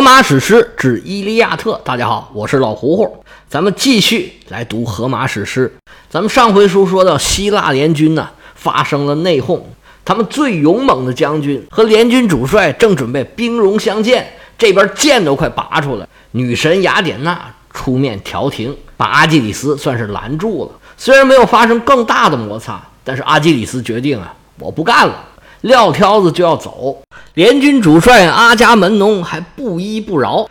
荷马史诗之《伊利亚特》，大家好，我是老胡胡，咱们继续来读荷马史诗。咱们上回书说到，希腊联军呢发生了内讧，他们最勇猛的将军和联军主帅正准备兵戎相见，这边剑都快拔出来，女神雅典娜出面调停，把阿基里斯算是拦住了。虽然没有发生更大的摩擦，但是阿基里斯决定啊，我不干了。撂挑子就要走，联军主帅阿伽门农还不依不饶，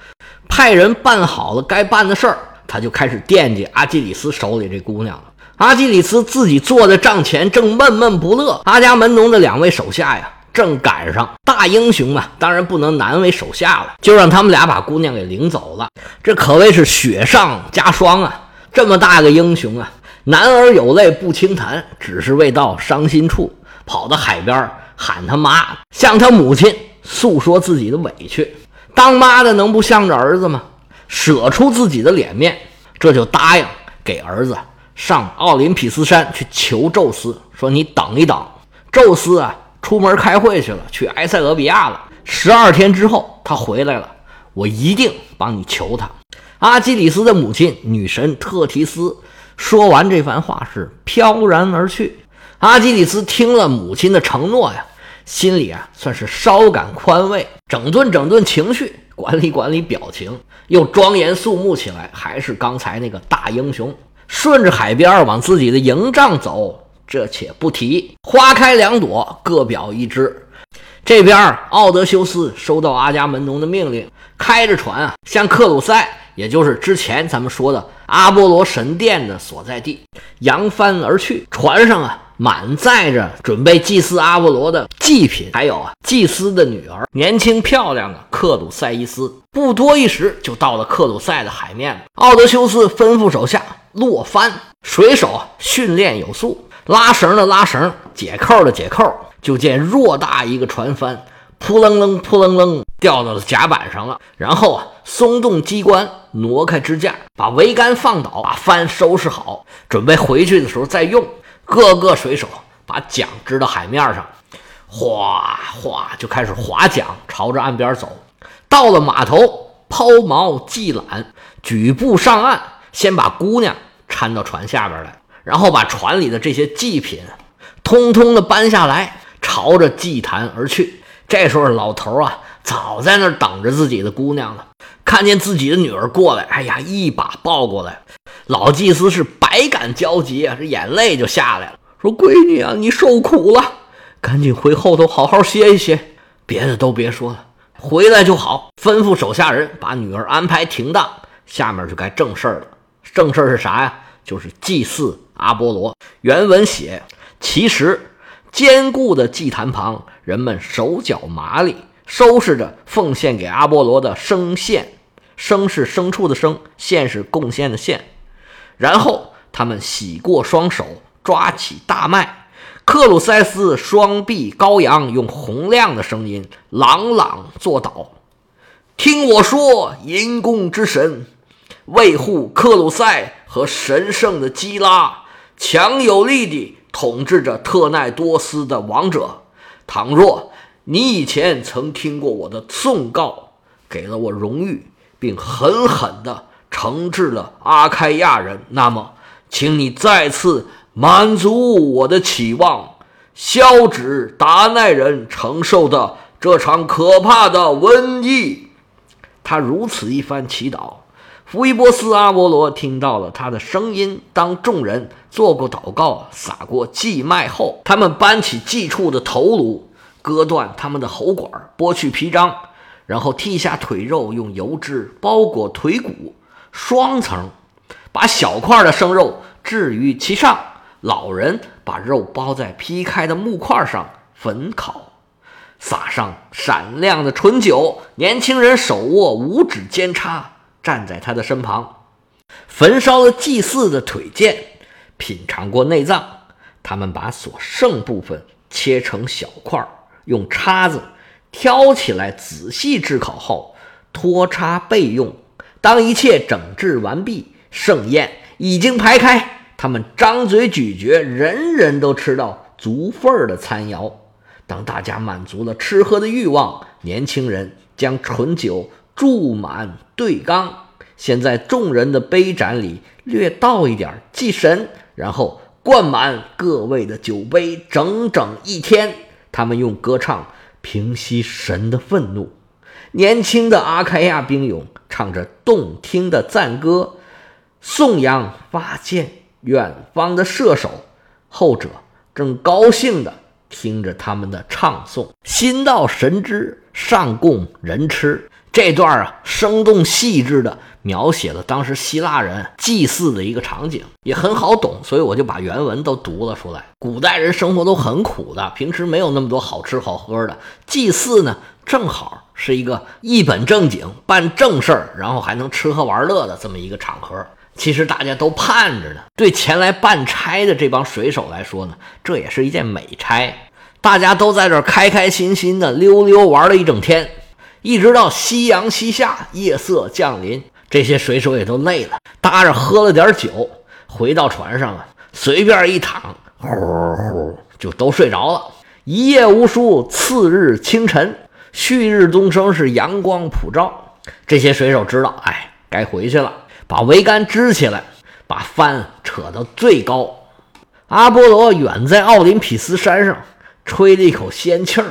派人办好了该办的事儿，他就开始惦记阿基里斯手里这姑娘了。阿基里斯自己坐在帐前，正闷闷不乐。阿伽门农的两位手下呀，正赶上大英雄嘛，当然不能难为手下了，就让他们俩把姑娘给领走了。这可谓是雪上加霜啊！这么大个英雄啊，男儿有泪不轻弹，只是未到伤心处，跑到海边。喊他妈，向他母亲诉说自己的委屈。当妈的能不向着儿子吗？舍出自己的脸面，这就答应给儿子上奥林匹斯山去求宙斯，说你等一等。宙斯啊，出门开会去了，去埃塞俄比亚了。十二天之后他回来了，我一定帮你求他。阿基里斯的母亲女神特提斯说完这番话是飘然而去。阿基里斯听了母亲的承诺呀。心里啊，算是稍感宽慰，整顿整顿情绪，管理管理表情，又庄严肃穆起来。还是刚才那个大英雄，顺着海边往自己的营帐走，这且不提。花开两朵，各表一枝。这边，奥德修斯收到阿伽门农的命令，开着船啊，向克鲁塞，也就是之前咱们说的阿波罗神殿的所在地，扬帆而去。船上啊。满载着准备祭祀阿波罗的祭品，还有啊，祭司的女儿，年轻漂亮的克鲁塞伊斯。不多一时，就到了克鲁塞的海面了。奥德修斯吩咐手下落帆，水手训练有素，拉绳的拉绳，解扣的解扣。就见偌大一个船帆，扑棱棱、扑棱棱掉到了甲板上了。然后啊，松动机关，挪开支架，把桅杆放倒，把帆收拾好，准备回去的时候再用。各个水手把桨支到海面上，哗哗就开始划桨，朝着岸边走。到了码头，抛锚系缆，举步上岸，先把姑娘搀到船下边来，然后把船里的这些祭品通通的搬下来，朝着祭坛而去。这时候，老头啊，早在那儿等着自己的姑娘了。看见自己的女儿过来，哎呀，一把抱过来。老祭司是百感交集啊，这眼泪就下来了。说：“闺女啊，你受苦了，赶紧回后头好好歇一歇，别的都别说了，回来就好。”吩咐手下人把女儿安排停当，下面就该正事儿了。正事儿是啥呀？就是祭祀阿波罗。原文写：其实坚固的祭坛旁，人们手脚麻利，收拾着奉献给阿波罗的生献。生是牲畜的生，献是贡献的献。然后他们洗过双手，抓起大麦。克鲁塞斯双臂高扬，用洪亮的声音朗朗作祷：“听我说，银宫之神，维护克鲁塞和神圣的基拉，强有力地统治着特奈多斯的王者。倘若你以前曾听过我的颂告，给了我荣誉，并狠狠地。”惩治了阿开亚人，那么，请你再次满足我的期望，消止达奈人承受的这场可怕的瘟疫。他如此一番祈祷，福伊波斯阿波罗听到了他的声音。当众人做过祷告、撒过祭麦后，他们搬起祭畜的头颅，割断他们的喉管，剥去皮张，然后剔下腿肉，用油脂包裹腿骨。双层，把小块的生肉置于其上。老人把肉包在劈开的木块上焚烤，撒上闪亮的醇酒。年轻人手握五指尖叉，站在他的身旁，焚烧了祭祀的腿腱，品尝过内脏。他们把所剩部分切成小块，用叉子挑起来，仔细炙烤后脱叉备用。当一切整治完毕，盛宴已经排开，他们张嘴咀嚼，人人都吃到足份儿的餐肴。当大家满足了吃喝的欲望，年轻人将醇酒注满对缸，先在众人的杯盏里略倒一点祭神，然后灌满各位的酒杯，整整一天。他们用歌唱平息神的愤怒。年轻的阿开亚兵勇唱着动听的赞歌，颂扬发箭远方的射手。后者正高兴地听着他们的唱诵，心到神知，上供人吃。这段啊，生动细致地描写了当时希腊人祭祀的一个场景，也很好懂，所以我就把原文都读了出来。古代人生活都很苦的，平时没有那么多好吃好喝的，祭祀呢，正好是一个一本正经办正事儿，然后还能吃喝玩乐的这么一个场合。其实大家都盼着呢。对前来办差的这帮水手来说呢，这也是一件美差。大家都在这开开心心的溜溜玩了一整天。一直到夕阳西下，夜色降临，这些水手也都累了，搭着喝了点酒，回到船上啊，随便一躺，呼呼就都睡着了。一夜无书，次日清晨，旭日东升，是阳光普照。这些水手知道，哎，该回去了，把桅杆支起来，把帆扯到最高。阿波罗远在奥林匹斯山上，吹了一口仙气儿，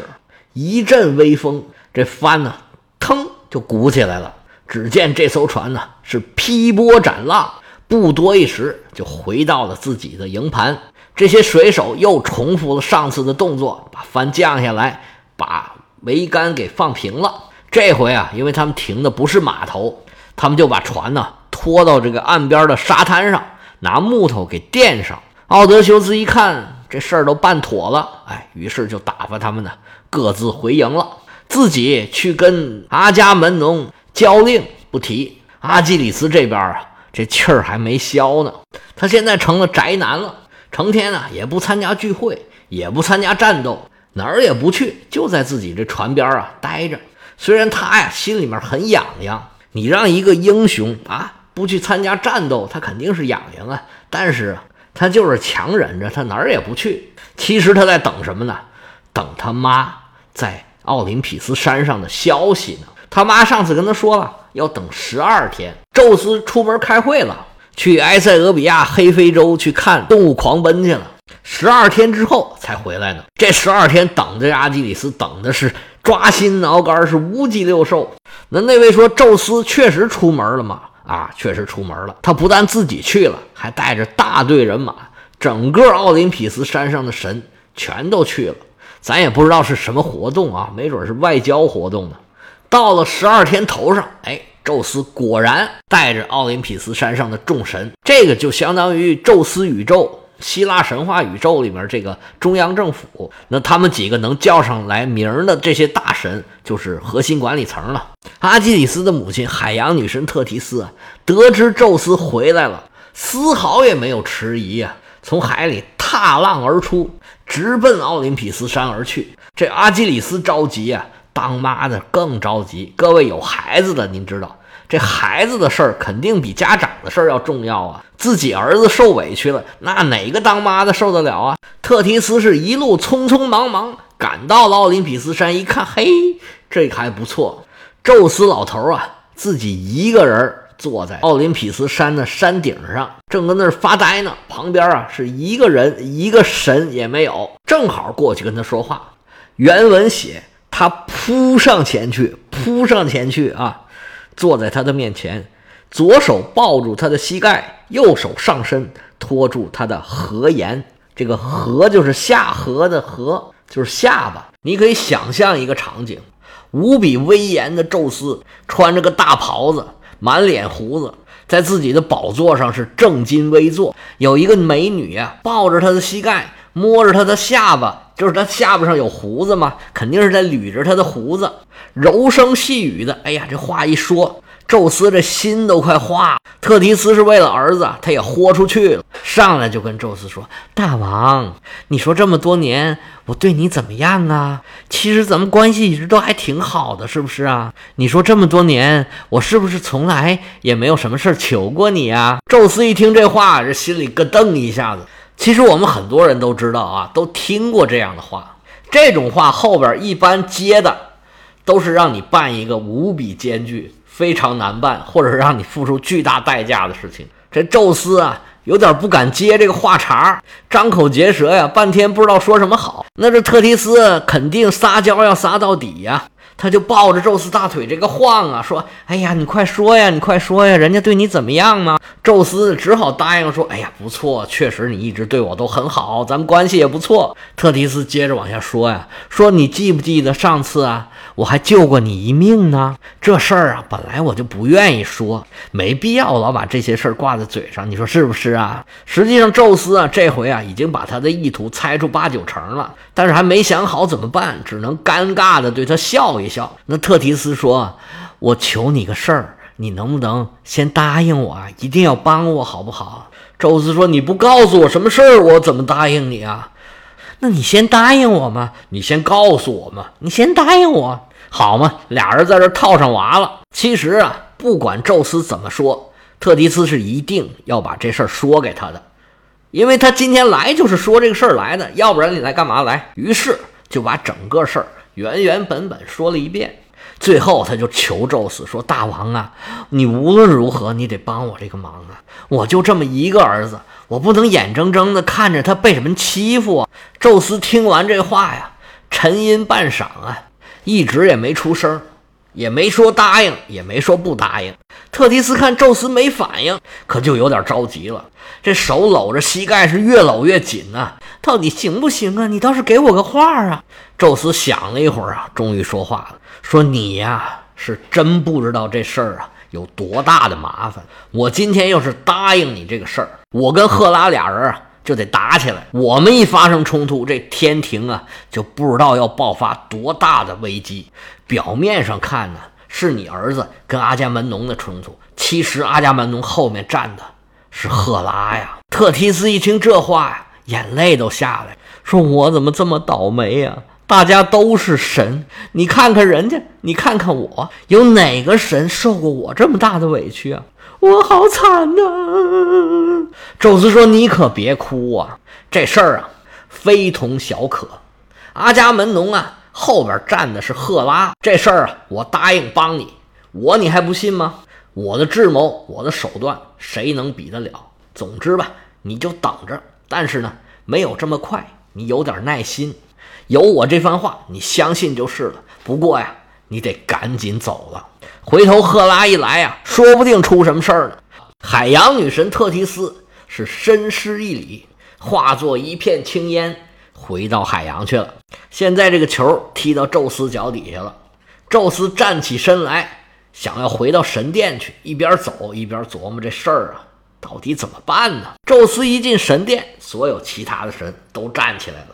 一阵微风。这帆呢，腾就鼓起来了。只见这艘船呢是劈波斩浪，不多一时就回到了自己的营盘。这些水手又重复了上次的动作，把帆降下来，把桅杆给放平了。这回啊，因为他们停的不是码头，他们就把船呢拖到这个岸边的沙滩上，拿木头给垫上。奥德修斯一看这事儿都办妥了，哎，于是就打发他们呢各自回营了。自己去跟阿伽门农交令不提，阿基里斯这边啊，这气儿还没消呢。他现在成了宅男了，成天啊也不参加聚会，也不参加战斗，哪儿也不去，就在自己这船边啊待着。虽然他呀心里面很痒痒，你让一个英雄啊不去参加战斗，他肯定是痒痒啊。但是他就是强忍着，他哪儿也不去。其实他在等什么呢？等他妈在。奥林匹斯山上的消息呢？他妈上次跟他说了，要等十二天。宙斯出门开会了，去埃塞俄比亚黑非洲去看动物狂奔去了。十二天之后才回来呢。这十二天等着阿基里斯等的是抓心挠肝，是五脊六兽。那那位说宙斯确实出门了吗？啊，确实出门了。他不但自己去了，还带着大队人马，整个奥林匹斯山上的神全都去了。咱也不知道是什么活动啊，没准是外交活动呢。到了十二天头上，哎，宙斯果然带着奥林匹斯山上的众神，这个就相当于宙斯宇宙，希腊神话宇宙里面这个中央政府。那他们几个能叫上来名的这些大神，就是核心管理层了。阿基里斯的母亲海洋女神特提斯得知宙斯回来了，丝毫也没有迟疑呀，从海里踏浪而出。直奔奥林匹斯山而去。这阿基里斯着急啊，当妈的更着急。各位有孩子的，您知道这孩子的事儿肯定比家长的事儿要重要啊。自己儿子受委屈了，那哪个当妈的受得了啊？特提斯是一路匆匆忙忙赶到了奥林匹斯山，一看，嘿，这还不错。宙斯老头啊，自己一个人。坐在奥林匹斯山的山顶上，正跟那儿发呆呢。旁边啊是一个人，一个神也没有，正好过去跟他说话。原文写他扑上前去，扑上前去啊，坐在他的面前，左手抱住他的膝盖，右手上身托住他的颌沿。这个颌就是下颌的颌，就是下巴。你可以想象一个场景：无比威严的宙斯穿着个大袍子。满脸胡子，在自己的宝座上是正襟危坐。有一个美女啊，抱着他的膝盖，摸着他的下巴，就是他下巴上有胡子嘛，肯定是在捋着他的胡子，柔声细语的。哎呀，这话一说。宙斯这心都快化了。特提斯是为了儿子，他也豁出去了，上来就跟宙斯说：“大王，你说这么多年我对你怎么样啊？其实咱们关系一直都还挺好的，是不是啊？你说这么多年我是不是从来也没有什么事求过你啊？”宙斯一听这话，这心里咯噔一下子。其实我们很多人都知道啊，都听过这样的话。这种话后边一般接的都是让你办一个无比艰巨。非常难办，或者让你付出巨大代价的事情。这宙斯啊，有点不敢接这个话茬，张口结舌呀，半天不知道说什么好。那这特提斯肯定撒娇要撒到底呀。他就抱着宙斯大腿这个晃啊，说：“哎呀，你快说呀，你快说呀，人家对你怎么样吗？”宙斯只好答应说：“哎呀，不错，确实你一直对我都很好，咱们关系也不错。”特提斯接着往下说呀，说：“你记不记得上次啊，我还救过你一命呢？这事儿啊，本来我就不愿意说，没必要老把这些事儿挂在嘴上，你说是不是啊？”实际上，宙斯啊，这回啊，已经把他的意图猜出八九成了，但是还没想好怎么办，只能尴尬的对他笑一。笑，那特提斯说：“我求你个事儿，你能不能先答应我啊？一定要帮我，好不好？”宙斯说：“你不告诉我什么事儿，我怎么答应你啊？那你先答应我嘛，你先告诉我嘛，你先答应我，好嘛？”俩人在这套上娃了。其实啊，不管宙斯怎么说，特提斯是一定要把这事儿说给他的，因为他今天来就是说这个事儿来的，要不然你来干嘛来？于是就把整个事儿。原原本本说了一遍，最后他就求宙斯说：“大王啊，你无论如何，你得帮我这个忙啊！我就这么一个儿子，我不能眼睁睁的看着他被什么欺负啊！”宙斯听完这话呀，沉吟半晌啊，一直也没出声，也没说答应，也没说不答应。特提斯看宙斯没反应，可就有点着急了，这手搂着膝盖是越搂越紧呐。到底行不行啊？你倒是给我个话啊！宙斯想了一会儿啊，终于说话了，说：“你呀，是真不知道这事儿啊有多大的麻烦。我今天要是答应你这个事儿，我跟赫拉俩人啊就得打起来。我们一发生冲突，这天庭啊就不知道要爆发多大的危机。表面上看呢，是你儿子跟阿伽门农的冲突，其实阿伽门农后面站的是赫拉呀。”特提斯一听这话呀。眼泪都下来，说：“我怎么这么倒霉呀？大家都是神，你看看人家，你看看我，有哪个神受过我这么大的委屈啊？我好惨呐！”宙斯说：“你可别哭啊，这事儿啊，非同小可。阿伽门农啊，后边站的是赫拉，这事儿啊，我答应帮你，我你还不信吗？我的智谋，我的手段，谁能比得了？总之吧，你就等着。”但是呢，没有这么快，你有点耐心，有我这番话，你相信就是了。不过呀，你得赶紧走了，回头赫拉一来呀，说不定出什么事儿呢。海洋女神特提斯是深施一礼，化作一片青烟，回到海洋去了。现在这个球踢到宙斯脚底下了，宙斯站起身来，想要回到神殿去，一边走一边琢磨这事儿啊。到底怎么办呢？宙斯一进神殿，所有其他的神都站起来了。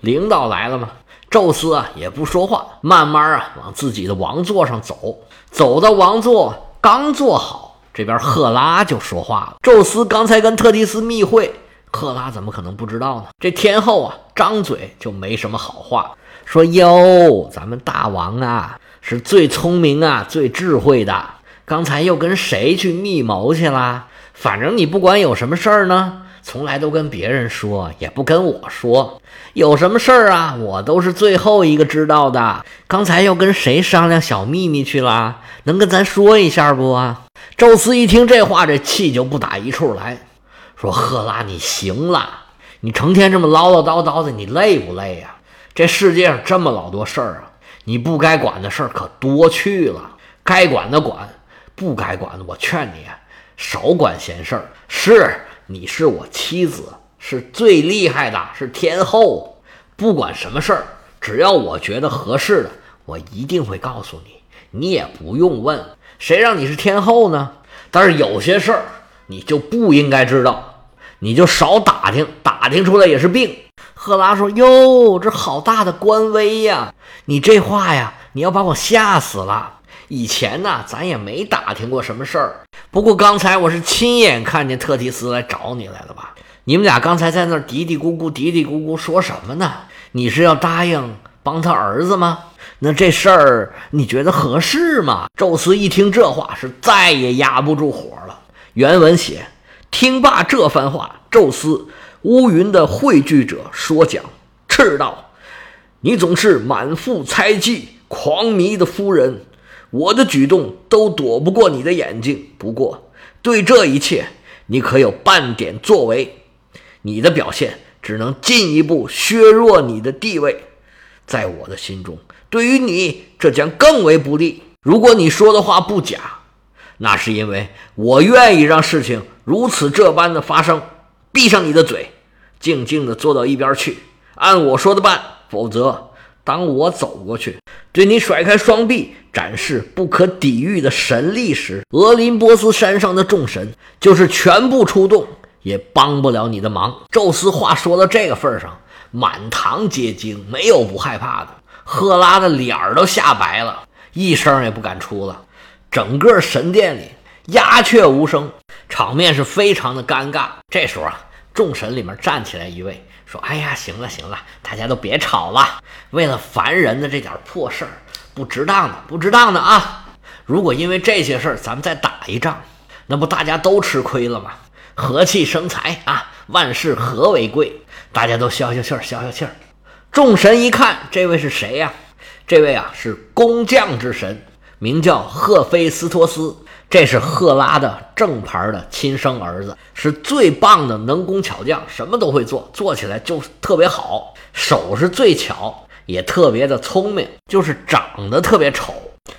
领导来了吗？宙斯啊也不说话，慢慢啊往自己的王座上走。走到王座，刚坐好，这边赫拉就说话了：“宙斯刚才跟特提斯密会，赫拉怎么可能不知道呢？”这天后啊，张嘴就没什么好话，说：“哟，咱们大王啊是最聪明啊，最智慧的，刚才又跟谁去密谋去了？”反正你不管有什么事儿呢，从来都跟别人说，也不跟我说。有什么事儿啊，我都是最后一个知道的。刚才又跟谁商量小秘密去了？能跟咱说一下不？宙斯一听这话，这气就不打一处来，说：“赫拉，你行了，你成天这么唠唠叨叨的，你累不累呀？这世界上这么老多事儿啊，你不该管的事儿可多去了。该管的管，不该管的，我劝你。”少管闲事儿，是你是我妻子，是最厉害的，是天后。不管什么事儿，只要我觉得合适的，我一定会告诉你。你也不用问，谁让你是天后呢？但是有些事儿你就不应该知道，你就少打听，打听出来也是病。赫拉说：“哟，这好大的官威呀！你这话呀，你要把我吓死了。”以前呢，咱也没打听过什么事儿。不过刚才我是亲眼看见特提斯来找你来了吧？你们俩刚才在那儿嘀嘀咕咕、嘀嘀咕咕说什么呢？你是要答应帮他儿子吗？那这事儿你觉得合适吗？宙斯一听这话，是再也压不住火了。原文写：听罢这番话，宙斯乌云的汇聚者说讲，斥道：“你总是满腹猜忌、狂迷的夫人。”我的举动都躲不过你的眼睛。不过，对这一切，你可有半点作为？你的表现只能进一步削弱你的地位。在我的心中，对于你，这将更为不利。如果你说的话不假，那是因为我愿意让事情如此这般的发生。闭上你的嘴，静静地坐到一边去，按我说的办。否则，当我走过去，对你甩开双臂，展示不可抵御的神力时，俄林波斯山上的众神就是全部出动，也帮不了你的忙。宙斯话说到这个份上，满堂皆惊，没有不害怕的。赫拉的脸儿都吓白了，一声也不敢出了。整个神殿里鸦雀无声，场面是非常的尴尬。这时候啊，众神里面站起来一位。说：“哎呀，行了行了，大家都别吵了。为了凡人的这点破事儿，不值当的，不值当的啊！如果因为这些事儿咱们再打一仗，那不大家都吃亏了吗？和气生财啊，万事和为贵。大家都消消气儿，消消气儿。众神一看，这位是谁呀？这位啊是工匠之神，名叫赫菲斯托斯。”这是赫拉的正牌的亲生儿子，是最棒的能工巧匠，什么都会做，做起来就特别好，手是最巧，也特别的聪明，就是长得特别丑。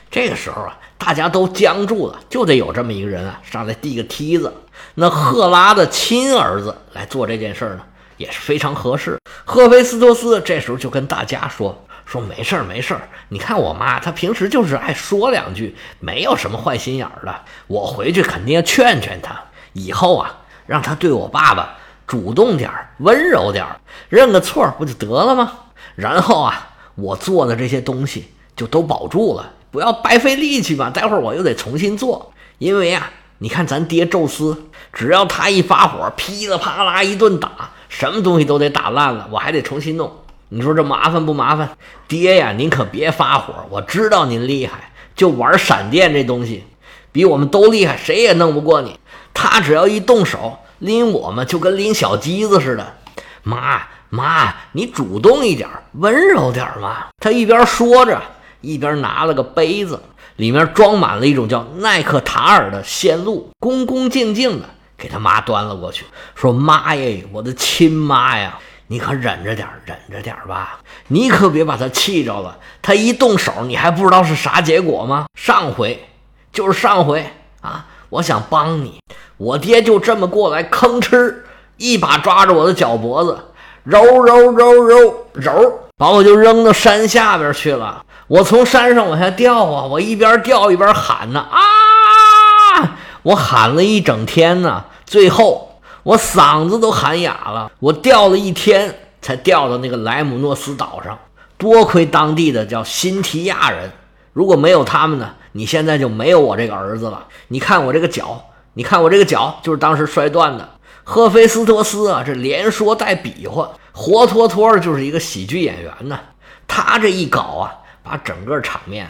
这个时候啊，大家都僵住了，就得有这么一个人啊，上来递个梯子。那赫拉的亲儿子来做这件事儿呢，也是非常合适。赫菲斯托斯这时候就跟大家说。说没事儿没事儿，你看我妈，她平时就是爱说两句，没有什么坏心眼儿的。我回去肯定要劝劝她，以后啊，让她对我爸爸主动点儿，温柔点儿，认个错不就得了吗？然后啊，我做的这些东西就都保住了，不要白费力气嘛。待会儿我又得重新做，因为啊，你看咱爹宙斯，只要他一发火，噼里啪啦一顿打，什么东西都得打烂了，我还得重新弄。你说这麻烦不麻烦？爹呀，您可别发火！我知道您厉害，就玩闪电这东西，比我们都厉害，谁也弄不过你。他只要一动手，拎我们就跟拎小鸡子似的。妈妈，你主动一点，温柔点嘛！他一边说着，一边拿了个杯子，里面装满了一种叫奈克塔尔的鲜露，恭恭敬敬的给他妈端了过去，说：“妈耶，我的亲妈呀！”你可忍着点忍着点吧！你可别把他气着了。他一动手，你还不知道是啥结果吗？上回就是上回啊！我想帮你，我爹就这么过来，吭哧一把抓着我的脚脖子，揉揉揉揉揉，把我就扔到山下边去了。我从山上往下掉啊！我一边掉一边喊呢啊！我喊了一整天呢，最后。我嗓子都喊哑了，我掉了一天才掉到那个莱姆诺斯岛上，多亏当地的叫辛提亚人，如果没有他们呢，你现在就没有我这个儿子了。你看我这个脚，你看我这个脚，就是当时摔断的。赫菲斯托斯啊，这连说带比划，活脱脱的就是一个喜剧演员呢。他这一搞啊，把整个场面。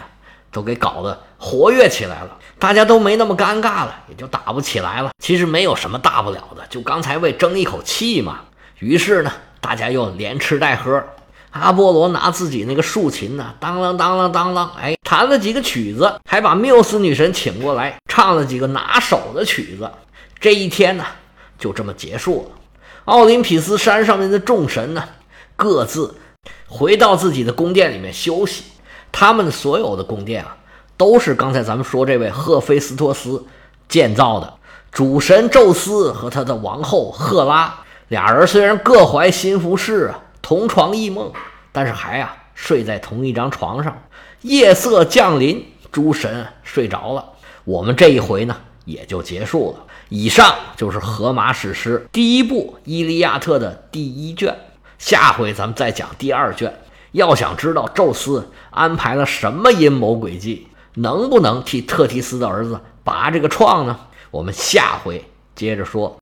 都给搞得活跃起来了，大家都没那么尴尬了，也就打不起来了。其实没有什么大不了的，就刚才为争一口气嘛。于是呢，大家又连吃带喝。阿波罗拿自己那个竖琴呢，当啷当啷当啷，哎，弹了几个曲子，还把缪斯女神请过来，唱了几个拿手的曲子。这一天呢，就这么结束了。奥林匹斯山上面的众神呢，各自回到自己的宫殿里面休息。他们所有的宫殿啊，都是刚才咱们说这位赫菲斯托斯建造的。主神宙斯和他的王后赫拉俩人虽然各怀心腹事啊，同床异梦，但是还啊睡在同一张床上。夜色降临，诸神睡着了，我们这一回呢也就结束了。以上就是《荷马史诗》第一部《伊利亚特》的第一卷，下回咱们再讲第二卷。要想知道宙斯安排了什么阴谋诡计，能不能替特提斯的儿子拔这个创呢？我们下回接着说。